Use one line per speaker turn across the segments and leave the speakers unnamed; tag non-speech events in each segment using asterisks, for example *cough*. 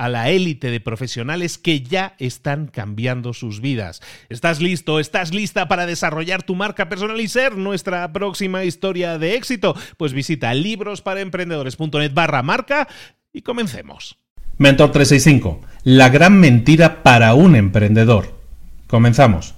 a la élite de profesionales que ya están cambiando sus vidas. ¿Estás listo? ¿Estás lista para desarrollar tu marca personal y ser nuestra próxima historia de éxito? Pues visita librosparaemprendedores.net barra marca y comencemos.
Mentor 365, la gran mentira para un emprendedor. Comenzamos.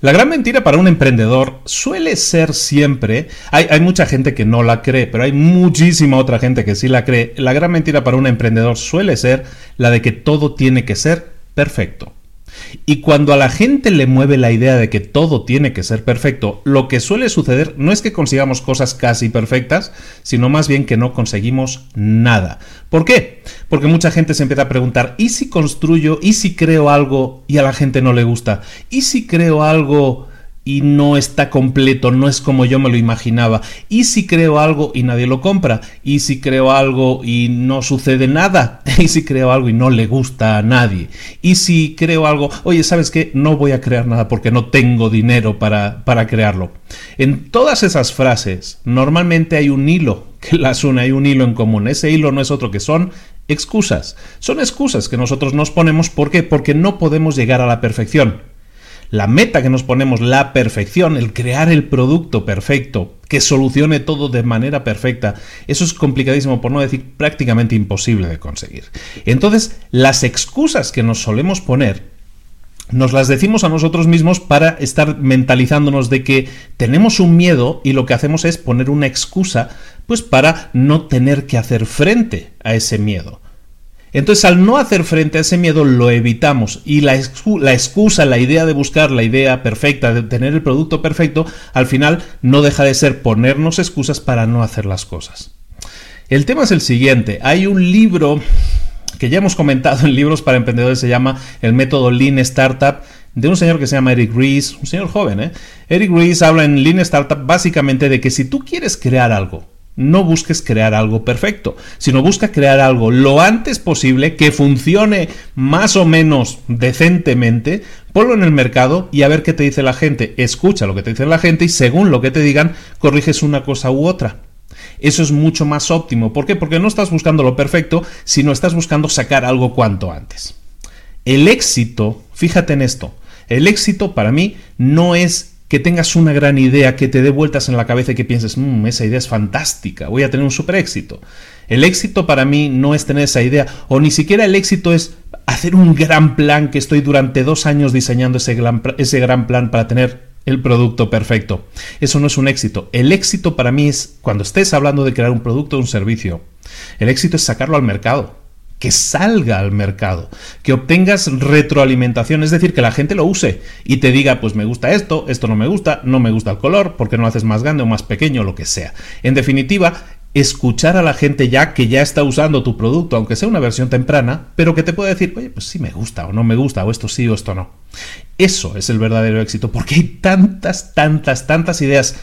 La gran mentira para un emprendedor suele ser siempre, hay, hay, mucha gente que no la cree, pero hay muchísima otra gente que sí la cree. La gran mentira para un emprendedor suele ser la de que todo tiene que ser perfecto. Y cuando a la gente le mueve la idea de que todo tiene que ser perfecto, lo que suele suceder no es que consigamos cosas casi perfectas, sino más bien que no conseguimos nada. ¿Por qué? Porque mucha gente se empieza a preguntar, ¿y si construyo, y si creo algo y a la gente no le gusta? ¿Y si creo algo y no está completo, no es como yo me lo imaginaba. ¿Y si creo algo y nadie lo compra? ¿Y si creo algo y no sucede nada? *laughs* ¿Y si creo algo y no le gusta a nadie? ¿Y si creo algo, oye, ¿sabes qué? No voy a crear nada porque no tengo dinero para, para crearlo. En todas esas frases, normalmente hay un hilo que las une, hay un hilo en común. Ese hilo no es otro que son excusas. Son excusas que nosotros nos ponemos. ¿Por qué? Porque no podemos llegar a la perfección la meta que nos ponemos, la perfección, el crear el producto perfecto, que solucione todo de manera perfecta, eso es complicadísimo, por no decir prácticamente imposible de conseguir. Entonces, las excusas que nos solemos poner, nos las decimos a nosotros mismos para estar mentalizándonos de que tenemos un miedo y lo que hacemos es poner una excusa pues para no tener que hacer frente a ese miedo. Entonces, al no hacer frente a ese miedo, lo evitamos. Y la, excusa, la idea de buscar la idea perfecta, de tener el producto perfecto, al final no deja de ser ponernos excusas para no hacer las cosas. El tema es el siguiente. Hay un libro que ya hemos comentado en libros para emprendedores, se llama El método Lean Startup de un señor que se llama Eric Ries, un señor joven. ¿eh? Eric Ries habla en Lean Startup básicamente de que si tú quieres crear algo, no busques crear algo perfecto, sino busca crear algo lo antes posible que funcione más o menos decentemente, ponlo en el mercado y a ver qué te dice la gente. Escucha lo que te dice la gente y según lo que te digan, corriges una cosa u otra. Eso es mucho más óptimo. ¿Por qué? Porque no estás buscando lo perfecto, sino estás buscando sacar algo cuanto antes. El éxito, fíjate en esto, el éxito para mí no es que tengas una gran idea, que te dé vueltas en la cabeza y que pienses, mmm, esa idea es fantástica, voy a tener un super éxito. El éxito para mí no es tener esa idea, o ni siquiera el éxito es hacer un gran plan que estoy durante dos años diseñando ese gran, ese gran plan para tener el producto perfecto. Eso no es un éxito. El éxito para mí es cuando estés hablando de crear un producto o un servicio. El éxito es sacarlo al mercado que salga al mercado, que obtengas retroalimentación, es decir, que la gente lo use y te diga, pues me gusta esto, esto no me gusta, no me gusta el color, porque no lo haces más grande o más pequeño, lo que sea. En definitiva, escuchar a la gente ya que ya está usando tu producto, aunque sea una versión temprana, pero que te puede decir, oye, pues sí me gusta o no me gusta, o esto sí o esto no. Eso es el verdadero éxito, porque hay tantas, tantas, tantas ideas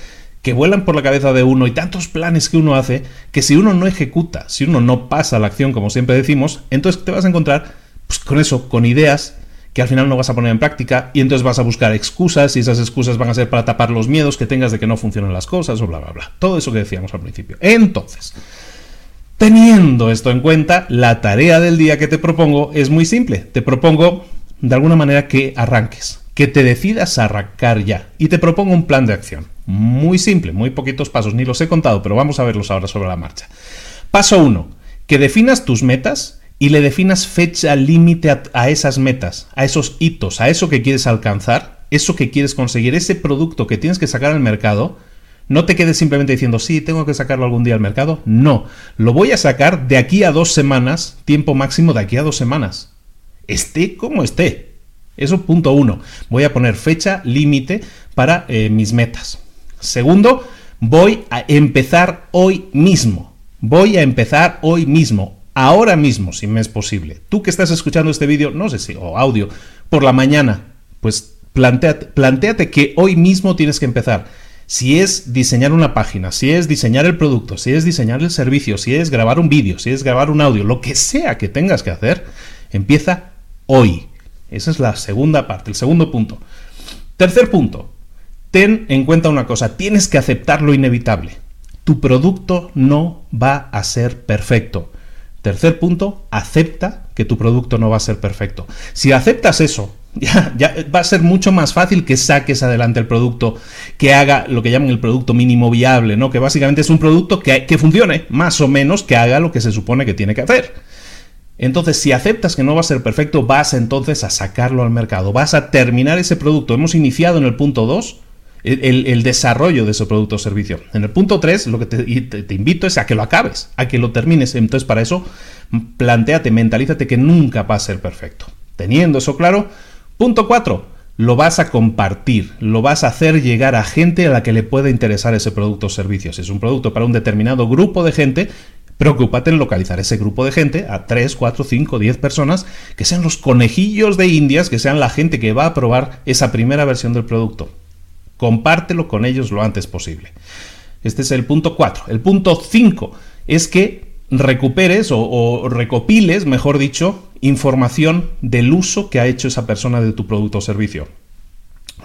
que vuelan por la cabeza de uno y tantos planes que uno hace, que si uno no ejecuta, si uno no pasa la acción, como siempre decimos, entonces te vas a encontrar pues, con eso, con ideas que al final no vas a poner en práctica y entonces vas a buscar excusas y esas excusas van a ser para tapar los miedos que tengas de que no funcionan las cosas o bla, bla, bla. Todo eso que decíamos al principio. Entonces, teniendo esto en cuenta, la tarea del día que te propongo es muy simple. Te propongo de alguna manera que arranques, que te decidas a arrancar ya y te propongo un plan de acción. Muy simple, muy poquitos pasos, ni los he contado, pero vamos a verlos ahora sobre la marcha. Paso 1, que definas tus metas y le definas fecha límite a, esas metas, a esos hitos, a eso que quieres alcanzar, eso que quieres conseguir, ese producto que tienes que sacar al mercado, no te quedes simplemente diciendo, sí, tengo que sacarlo algún día al mercado. No, lo voy a sacar de aquí a dos semanas, tiempo máximo de aquí a dos semanas. Esté como esté. Eso punto uno. Voy a poner fecha límite para eh, mis metas. Segundo, voy a empezar hoy mismo. Voy a empezar hoy mismo ahora mismo, si me es posible. Tú que estás escuchando este vídeo, no sé si, o audio, por la mañana, pues planteate, planteate que hoy mismo tienes que empezar. Si es diseñar una página, si es diseñar el producto, si es diseñar el servicio, si es grabar un vídeo, si es grabar un audio, lo que sea que tengas que hacer, empieza hoy. Esa es la segunda parte, el segundo punto. Tercer punto, ten en cuenta una cosa, tienes que aceptar lo inevitable. Tu producto no va a ser perfecto. Tercer punto, acepta que tu producto no va a ser perfecto. Si aceptas eso, *laughs* ya, ya, va a ser mucho más fácil que saques adelante el producto, que haga lo que llaman el producto mínimo viable, ¿no? Que básicamente es un producto que, que funcione, más o menos, que haga lo que se supone que tiene que hacer. Entonces, si aceptas que no va a ser perfecto, vas entonces a sacarlo al mercado, vas a terminar ese producto. Hemos iniciado en el punto 2 el, desarrollo de ese producto o servicio. En el punto 3, lo que te, invito es a que lo acabes, a que lo termines. Entonces, para eso, planteate, mentalízate que nunca va a ser perfecto. Teniendo eso claro, punto 4, lo vas a compartir, lo vas a hacer llegar a gente a la que le pueda interesar ese producto o servicio. Si es un producto para un determinado grupo de gente, Preocúpate en localizar ese grupo de gente, a 3, 4, 5, 10 personas, que sean los conejillos de indias, que sean la gente que va a probar esa primera versión del producto. Compártelo con ellos lo antes posible. Este es el punto 4. El punto 5 es que recuperes o, recopiles, mejor dicho, información del uso que ha hecho esa persona de tu producto o servicio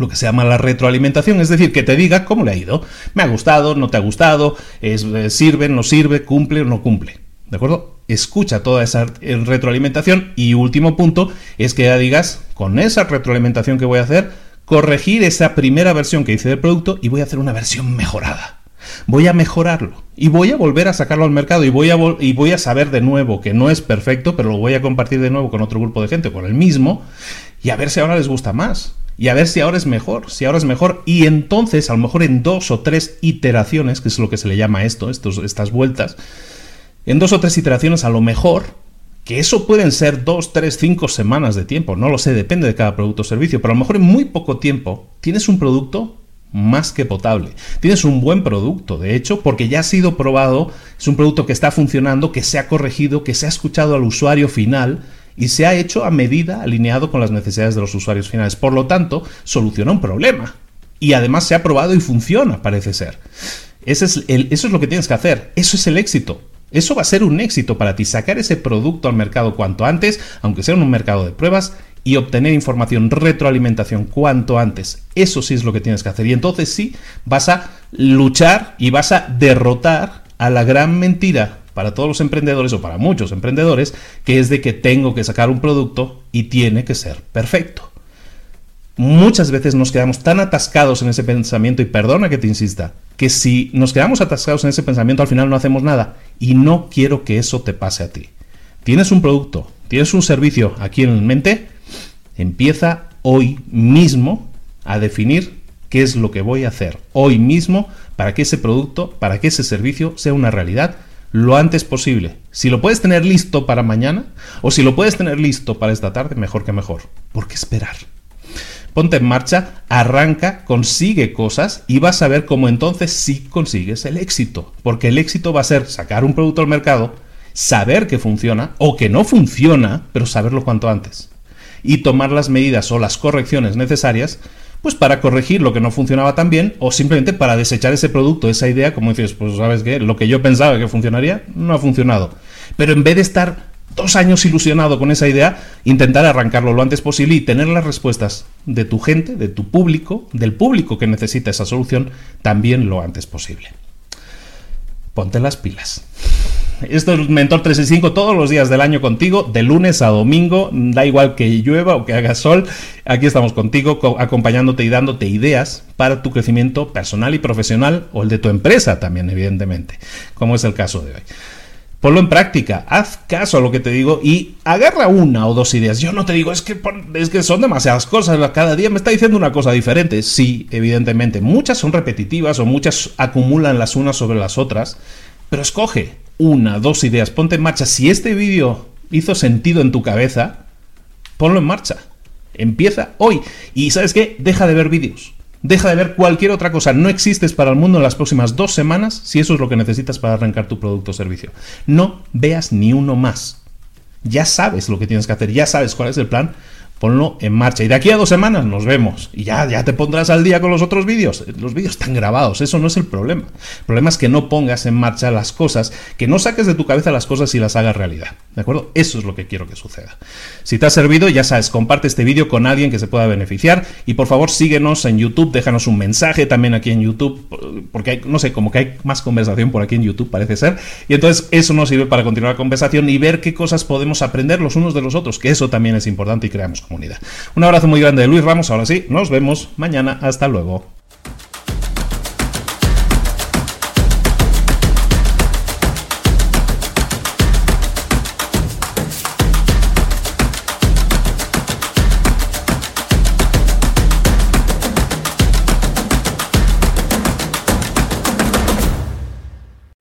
lo que se llama la retroalimentación, es decir, que te diga cómo le ha ido. Me ha gustado, no te ha gustado, es, eh, sirve, no sirve, cumple o no cumple. ¿De acuerdo? Escucha toda esa retroalimentación y último punto es que ya digas, con esa retroalimentación que voy a hacer, corregir esa primera versión que hice del producto y voy a hacer una versión mejorada. Voy a mejorarlo y voy a volver a sacarlo al mercado y voy a, y voy a saber de nuevo que no es perfecto, pero lo voy a compartir de nuevo con otro grupo de gente, con el mismo, y a ver si ahora les gusta más. Y a ver si ahora es mejor, si ahora es mejor. Y entonces, a lo mejor en dos o tres iteraciones, que es lo que se le llama esto, estos, estas vueltas, en dos o tres iteraciones a lo mejor que eso pueden ser dos, tres, cinco semanas de tiempo, no lo sé, depende de cada producto o servicio, pero a lo mejor en muy poco tiempo tienes un producto más que potable. Tienes un buen producto, de hecho, porque ya ha sido probado, es un producto que está funcionando, que se ha corregido, que se ha escuchado al usuario final y se ha hecho a medida, alineado con las necesidades de los usuarios finales. Por lo tanto, soluciona un problema. Y además se ha probado y funciona, parece ser. Ese es el, eso es lo que tienes que hacer. Eso es el éxito. Eso va a ser un éxito para ti, sacar ese producto al mercado cuanto antes, aunque sea en un mercado de pruebas, y obtener información, retroalimentación cuanto antes. Eso sí es lo que tienes que hacer. Y entonces sí, vas a luchar y vas a derrotar a la gran mentira para todos los emprendedores o para muchos emprendedores, que es de que tengo que sacar un producto y tiene que ser perfecto. Muchas veces nos quedamos tan atascados en ese pensamiento, y perdona que te insista, que si nos quedamos atascados en ese pensamiento al final no hacemos nada. Y no quiero que eso te pase a ti. Tienes un producto, tienes un servicio aquí en mente, empieza hoy mismo a definir qué es lo que voy a hacer hoy mismo para que ese producto, para que ese servicio sea una realidad lo antes posible. Si lo puedes tener listo para mañana o si lo puedes tener listo para esta tarde, mejor que mejor. ¿Por qué esperar? ponte en marcha, arranca, consigue cosas y vas a ver cómo entonces sí consigues el éxito. Porque el éxito va a ser sacar un producto al mercado, saber que funciona o que no funciona, pero saberlo cuanto antes. Y tomar las medidas o las correcciones necesarias pues para corregir lo que no funcionaba tan bien o simplemente para desechar ese producto, esa idea, como dices, pues sabes qué, lo que yo pensaba que funcionaría no ha funcionado. Pero en vez de estar dos años ilusionado con esa idea, intentar arrancarlo lo antes posible y tener las respuestas de tu gente, de tu público, del público que necesita esa solución, también lo antes posible. Ponte las pilas. Esto es Mentor 365 todos los días del año contigo, de lunes a domingo, da igual que llueva o que haga sol, aquí estamos contigo acompañándote y dándote ideas para tu crecimiento personal y profesional o el de tu empresa también, evidentemente, como es el caso de hoy. Ponlo en práctica, haz caso a lo que te digo y agarra una o dos ideas. Yo no te digo, es que, es que son demasiadas cosas, cada día me está diciendo una cosa diferente. Sí, evidentemente, muchas son repetitivas o muchas acumulan las unas sobre las otras, pero escoge una, dos ideas, ponte en marcha. Si este vídeo hizo sentido en tu cabeza, ponlo en marcha. Empieza hoy. Y sabes qué, deja de ver vídeos. Deja de ver cualquier otra cosa. No existes para el mundo en las próximas dos semanas si eso es lo que necesitas para arrancar tu producto o servicio. No veas ni uno más. Ya sabes lo que tienes que hacer, ya sabes cuál es el plan ponlo en marcha. Y de aquí a dos semanas nos vemos. Y ya, ya te pondrás al día con los otros vídeos. Los vídeos están grabados, eso no es el problema. El problema es que no pongas en marcha las cosas, que no saques de tu cabeza las cosas y las hagas realidad. ¿De acuerdo? Eso es lo que quiero que suceda. Si te ha servido, ya sabes, comparte este vídeo con alguien que se pueda beneficiar. Y por favor, síguenos en YouTube, déjanos un mensaje también aquí en YouTube, porque hay, no sé, como que hay más conversación por aquí en YouTube, parece ser. Y entonces eso nos sirve para continuar la conversación y ver qué cosas podemos aprender los unos de los otros, que eso también es importante y creamos un abrazo muy grande de Luis Ramos, ahora sí, nos vemos mañana, hasta luego.